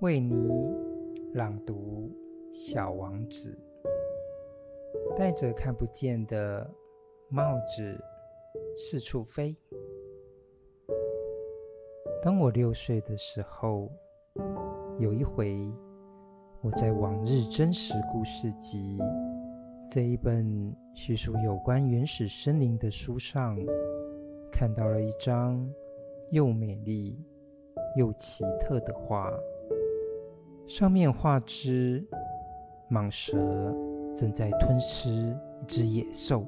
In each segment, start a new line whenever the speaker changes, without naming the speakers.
为你朗读《小王子》，戴着看不见的帽子，四处飞。当我六岁的时候，有一回，我在《往日真实故事集》这一本叙述有关原始森林的书上，看到了一张又美丽又奇特的画。上面画只蟒蛇正在吞吃一只野兽。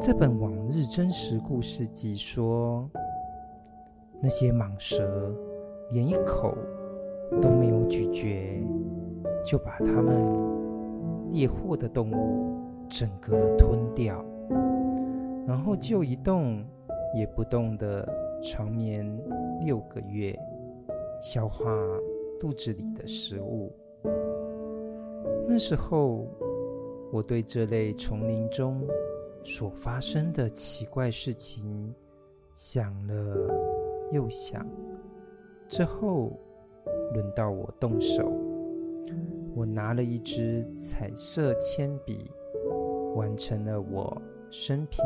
这本《往日真实故事集》说，那些蟒蛇连一口都没有咀嚼，就把它们猎获的动物整个吞掉，然后就一动也不动的长眠六个月，消化。肚子里的食物。那时候，我对这类丛林中所发生的奇怪事情想了又想。之后，轮到我动手，我拿了一支彩色铅笔，完成了我生平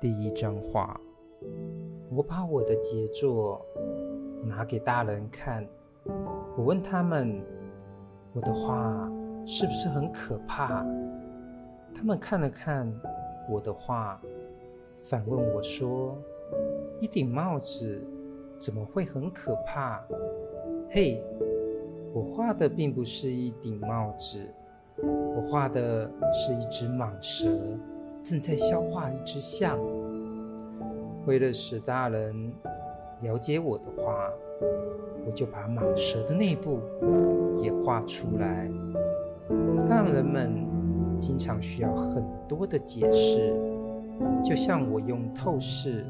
第一张画。我把我的杰作拿给大人看。我问他们：“我的画是不是很可怕？”他们看了看我的画，反问我说：“一顶帽子怎么会很可怕？”嘿，我画的并不是一顶帽子，我画的是一只蟒蛇正在消化一只象。为了使大人了解我的画，我就把蟒蛇的内部也画出来。大人们经常需要很多的解释，就像我用透视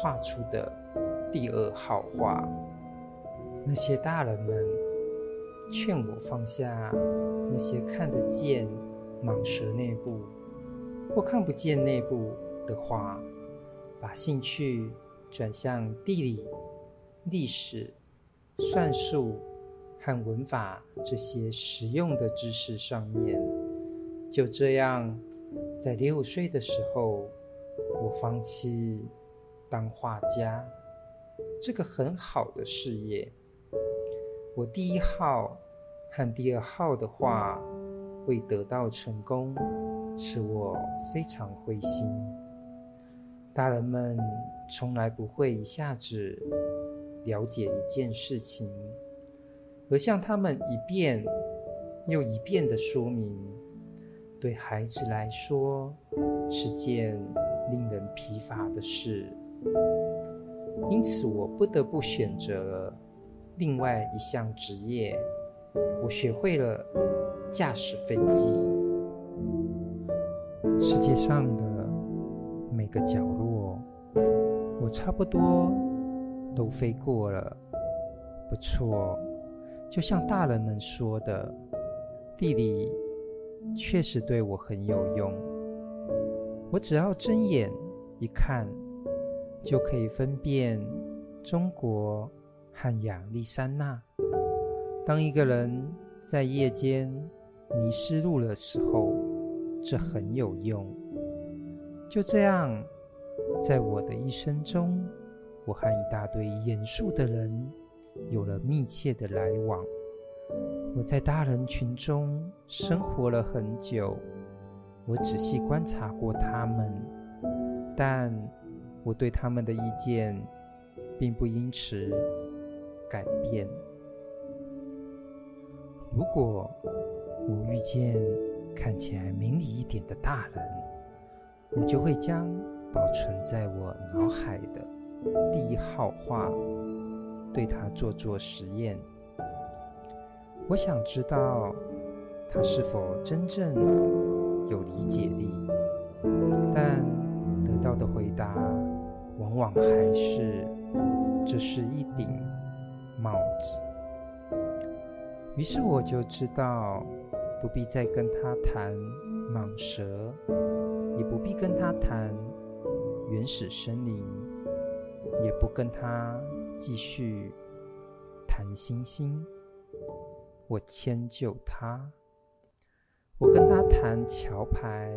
画出的第二号画。那些大人们劝我放下那些看得见蟒蛇内部或看不见内部的画，把兴趣转向地理、历史。算术和文法这些实用的知识上面，就这样，在六岁的时候，我放弃当画家这个很好的事业。我第一号和第二号的画未得到成功，使我非常灰心。大人们从来不会一下子。了解一件事情，而向他们一遍又一遍的说明，对孩子来说是件令人疲乏的事。因此，我不得不选择另外一项职业。我学会了驾驶飞机。世界上的每个角落，我差不多。都飞过了，不错。就像大人们说的，地理确实对我很有用。我只要睁眼一看，就可以分辨中国和亚利桑那。当一个人在夜间迷失路的时候，这很有用。就这样，在我的一生中。我和一大堆严肃的人有了密切的来往。我在大人群中生活了很久，我仔细观察过他们，但我对他们的意见并不因此改变。如果我遇见看起来明理一点的大人，我就会将保存在我脑海的。第一号画，对他做做实验。我想知道他是否真正有理解力，但得到的回答往往还是这是一顶帽子。于是我就知道不必再跟他谈蟒蛇，也不必跟他谈原始森林。也不跟他继续谈星星。我迁就他，我跟他谈桥牌，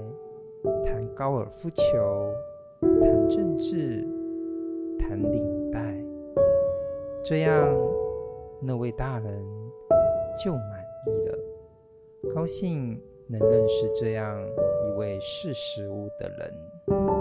谈高尔夫球，谈政治，谈领带。这样，那位大人就满意了，高兴能认识这样一位识时务的人。